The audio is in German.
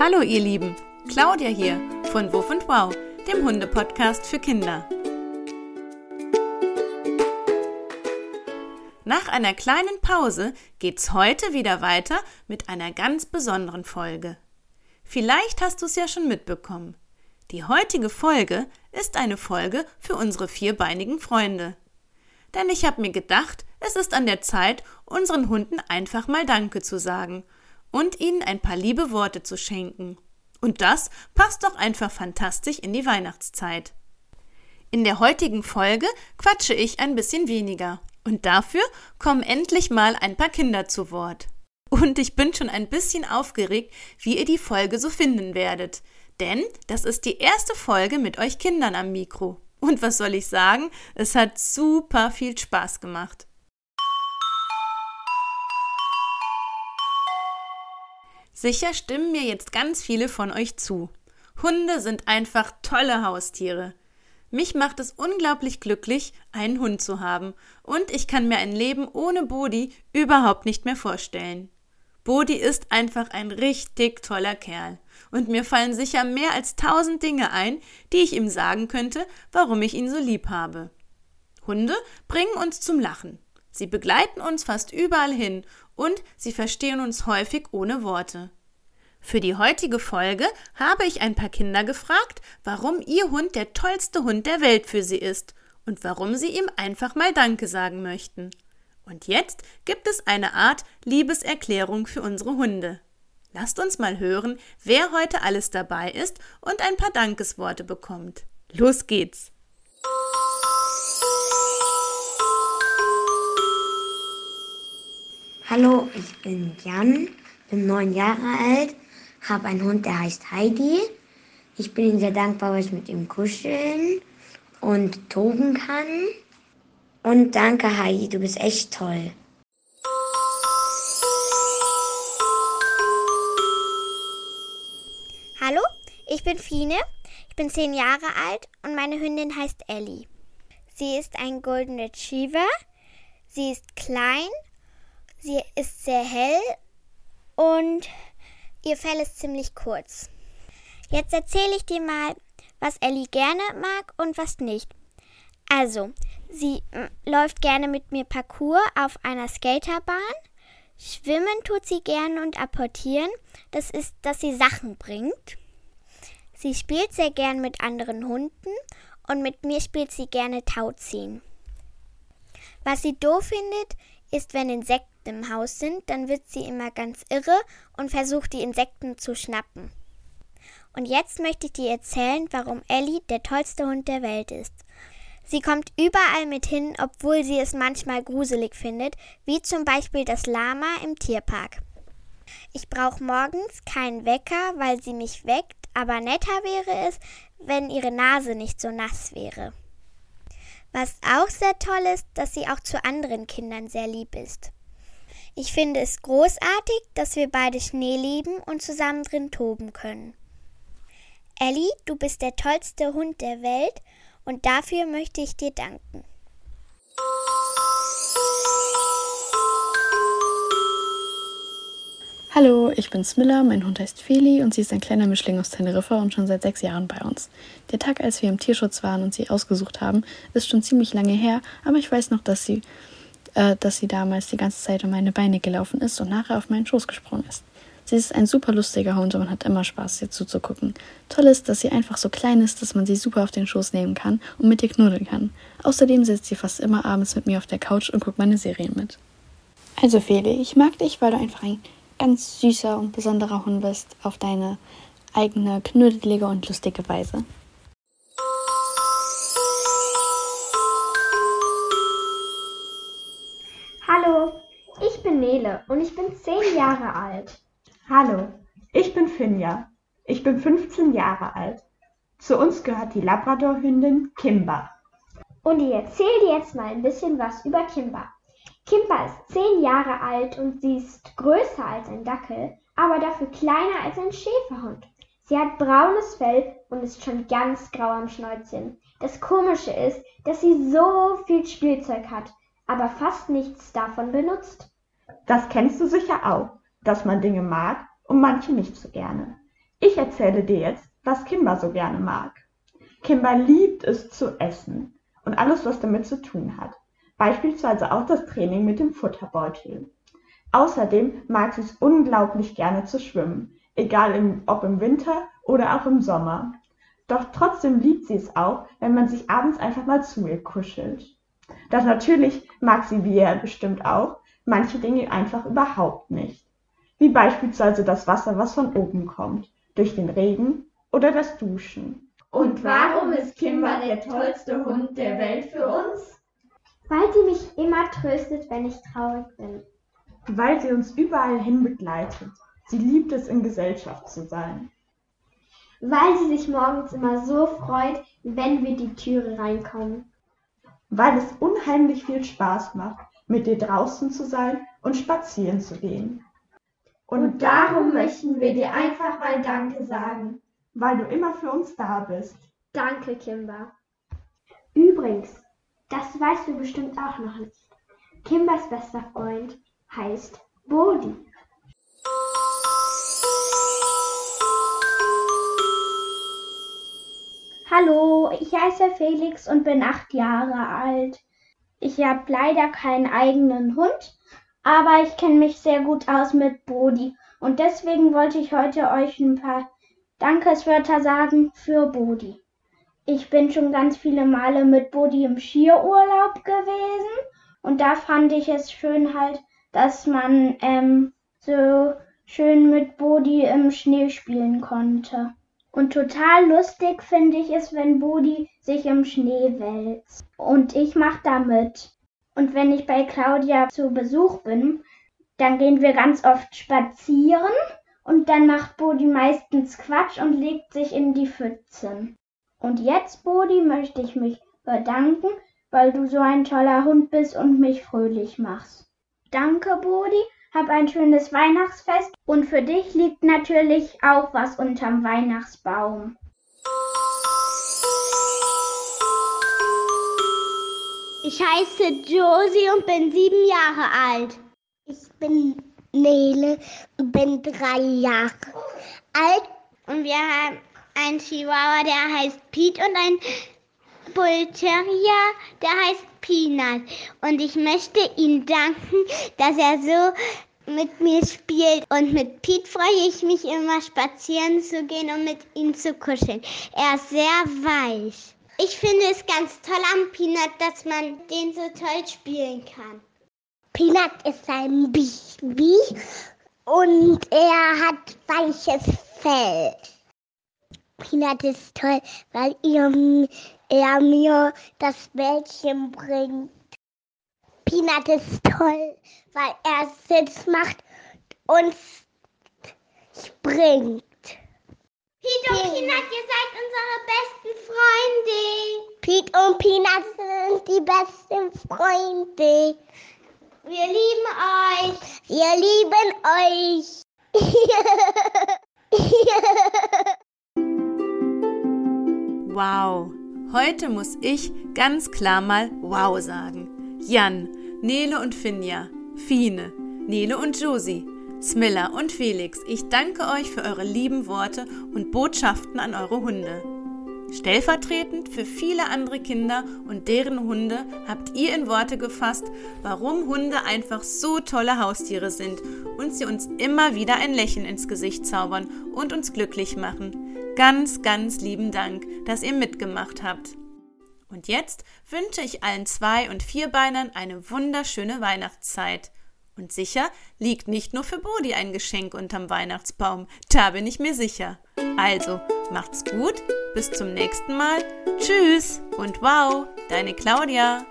Hallo ihr Lieben, Claudia hier von Wuff und Wow, dem Hunde-Podcast für Kinder. Nach einer kleinen Pause geht's heute wieder weiter mit einer ganz besonderen Folge. Vielleicht hast du es ja schon mitbekommen. Die heutige Folge ist eine Folge für unsere vierbeinigen Freunde. Denn ich habe mir gedacht, es ist an der Zeit, unseren Hunden einfach mal Danke zu sagen und ihnen ein paar liebe Worte zu schenken. Und das passt doch einfach fantastisch in die Weihnachtszeit. In der heutigen Folge quatsche ich ein bisschen weniger. Und dafür kommen endlich mal ein paar Kinder zu Wort. Und ich bin schon ein bisschen aufgeregt, wie ihr die Folge so finden werdet. Denn das ist die erste Folge mit euch Kindern am Mikro. Und was soll ich sagen? Es hat super viel Spaß gemacht. Sicher stimmen mir jetzt ganz viele von euch zu. Hunde sind einfach tolle Haustiere. Mich macht es unglaublich glücklich, einen Hund zu haben, und ich kann mir ein Leben ohne Bodi überhaupt nicht mehr vorstellen. Bodi ist einfach ein richtig toller Kerl, und mir fallen sicher mehr als tausend Dinge ein, die ich ihm sagen könnte, warum ich ihn so lieb habe. Hunde bringen uns zum Lachen. Sie begleiten uns fast überall hin und sie verstehen uns häufig ohne Worte. Für die heutige Folge habe ich ein paar Kinder gefragt, warum ihr Hund der tollste Hund der Welt für sie ist und warum sie ihm einfach mal Danke sagen möchten. Und jetzt gibt es eine Art Liebeserklärung für unsere Hunde. Lasst uns mal hören, wer heute alles dabei ist und ein paar Dankesworte bekommt. Los geht's! Hallo, ich bin Jan, bin neun Jahre alt, habe einen Hund, der heißt Heidi. Ich bin ihm sehr dankbar, weil ich mit ihm kuscheln und toben kann. Und danke, Heidi, du bist echt toll. Hallo, ich bin Fine, ich bin zehn Jahre alt und meine Hündin heißt Ellie. Sie ist ein Golden Retriever, sie ist klein Sie ist sehr hell und ihr Fell ist ziemlich kurz. Jetzt erzähle ich dir mal, was Ellie gerne mag und was nicht. Also, sie läuft gerne mit mir Parcours auf einer Skaterbahn. Schwimmen tut sie gerne und apportieren. Das ist, dass sie Sachen bringt. Sie spielt sehr gern mit anderen Hunden und mit mir spielt sie gerne Tauziehen. Was sie doof findet, ist, wenn Insekten im Haus sind, dann wird sie immer ganz irre und versucht die Insekten zu schnappen. Und jetzt möchte ich dir erzählen, warum Ellie der tollste Hund der Welt ist. Sie kommt überall mit hin, obwohl sie es manchmal gruselig findet, wie zum Beispiel das Lama im Tierpark. Ich brauche morgens keinen Wecker, weil sie mich weckt, aber netter wäre es, wenn ihre Nase nicht so nass wäre. Was auch sehr toll ist, dass sie auch zu anderen Kindern sehr lieb ist. Ich finde es großartig, dass wir beide Schnee lieben und zusammen drin toben können. Ellie, du bist der tollste Hund der Welt und dafür möchte ich dir danken. Hallo, ich bin Smilla, mein Hund heißt Feli und sie ist ein kleiner Mischling aus Teneriffa und schon seit sechs Jahren bei uns. Der Tag, als wir im Tierschutz waren und sie ausgesucht haben, ist schon ziemlich lange her, aber ich weiß noch, dass sie äh, dass sie damals die ganze Zeit um meine Beine gelaufen ist und nachher auf meinen Schoß gesprungen ist. Sie ist ein super lustiger Hund und man hat immer Spaß, ihr zuzugucken. Toll ist, dass sie einfach so klein ist, dass man sie super auf den Schoß nehmen kann und mit ihr knuddeln kann. Außerdem sitzt sie fast immer abends mit mir auf der Couch und guckt meine Serien mit. Also Feli, ich mag dich, weil du einfach ein ganz süßer und besonderer Hund bist, auf deine eigene knuddelige und lustige Weise. bin Nele und ich bin zehn Jahre alt. Hallo, ich bin Finja. Ich bin 15 Jahre alt. Zu uns gehört die Labradorhündin Kimba. Und ich erzähle dir jetzt mal ein bisschen was über Kimba. Kimba ist zehn Jahre alt und sie ist größer als ein Dackel, aber dafür kleiner als ein Schäferhund. Sie hat braunes Fell und ist schon ganz grau am Schnäuzchen. Das Komische ist, dass sie so viel Spielzeug hat, aber fast nichts davon benutzt. Das kennst du sicher auch, dass man Dinge mag und manche nicht so gerne. Ich erzähle dir jetzt, was Kimber so gerne mag. Kimber liebt es zu essen und alles, was damit zu tun hat. Beispielsweise auch das Training mit dem Futterbeutel. Außerdem mag sie es unglaublich gerne zu schwimmen, egal ob im Winter oder auch im Sommer. Doch trotzdem liebt sie es auch, wenn man sich abends einfach mal zu ihr kuschelt. Doch natürlich mag sie, wie er bestimmt auch, manche Dinge einfach überhaupt nicht. Wie beispielsweise das Wasser, was von oben kommt, durch den Regen oder das Duschen. Und warum ist Kimber der tollste Hund der Welt für uns? Weil sie mich immer tröstet, wenn ich traurig bin. Weil sie uns überall hin begleitet. Sie liebt es, in Gesellschaft zu sein. Weil sie sich morgens immer so freut, wenn wir die Türe reinkommen. Weil es unheimlich viel Spaß macht, mit dir draußen zu sein und spazieren zu gehen. Und darum möchten wir dir einfach mal Danke sagen. Weil du immer für uns da bist. Danke, Kimber. Übrigens, das weißt du bestimmt auch noch nicht. Kimbers bester Freund heißt Bodhi. Hallo, ich heiße Felix und bin acht Jahre alt. Ich habe leider keinen eigenen Hund, aber ich kenne mich sehr gut aus mit Bodi und deswegen wollte ich heute euch ein paar Dankeswörter sagen für Bodi. Ich bin schon ganz viele Male mit Bodi im Skiurlaub gewesen und da fand ich es schön halt, dass man ähm, so schön mit Bodi im Schnee spielen konnte. Und total lustig finde ich es, wenn Bodi sich im Schnee wälzt. Und ich mache da mit. Und wenn ich bei Claudia zu Besuch bin, dann gehen wir ganz oft spazieren und dann macht Bodi meistens Quatsch und legt sich in die Pfützen. Und jetzt, Bodi, möchte ich mich bedanken, weil du so ein toller Hund bist und mich fröhlich machst. Danke, Bodi, hab ein schönes Weihnachtsfest und für dich liegt natürlich auch was unterm Weihnachtsbaum. Ich heiße Josie und bin sieben Jahre alt. Ich bin Nele und bin drei Jahre alt. Und wir haben einen Chihuahua, der heißt Pete und einen Bull Terrier, der heißt Peanut. Und ich möchte ihm danken, dass er so mit mir spielt. Und mit Pete freue ich mich immer, spazieren zu gehen und mit ihm zu kuscheln. Er ist sehr weich. Ich finde es ganz toll am Peanut, dass man den so toll spielen kann. Peanut ist ein Baby und er hat weiches Fell. Peanut ist toll, weil ihr, er mir das Mädchen bringt. Peanut ist toll, weil er Sitz macht und springt. Pete und Peanut, ihr seid unsere besten Freunde. Pete und Peanut sind die besten Freunde. Wir lieben euch. Wir lieben euch. Wow, heute muss ich ganz klar mal Wow sagen. Jan, Nele und Finja, Fine, Nele und Josie, Smilla und Felix, ich danke euch für eure lieben Worte und Botschaften an eure Hunde. Stellvertretend für viele andere Kinder und deren Hunde habt ihr in Worte gefasst, warum Hunde einfach so tolle Haustiere sind und sie uns immer wieder ein Lächeln ins Gesicht zaubern und uns glücklich machen. Ganz, ganz lieben Dank, dass ihr mitgemacht habt. Und jetzt wünsche ich allen Zwei- und Vierbeinern eine wunderschöne Weihnachtszeit. Und sicher liegt nicht nur für Bodi ein Geschenk unterm Weihnachtsbaum, da bin ich mir sicher. Also, macht's gut, bis zum nächsten Mal. Tschüss und wow, deine Claudia.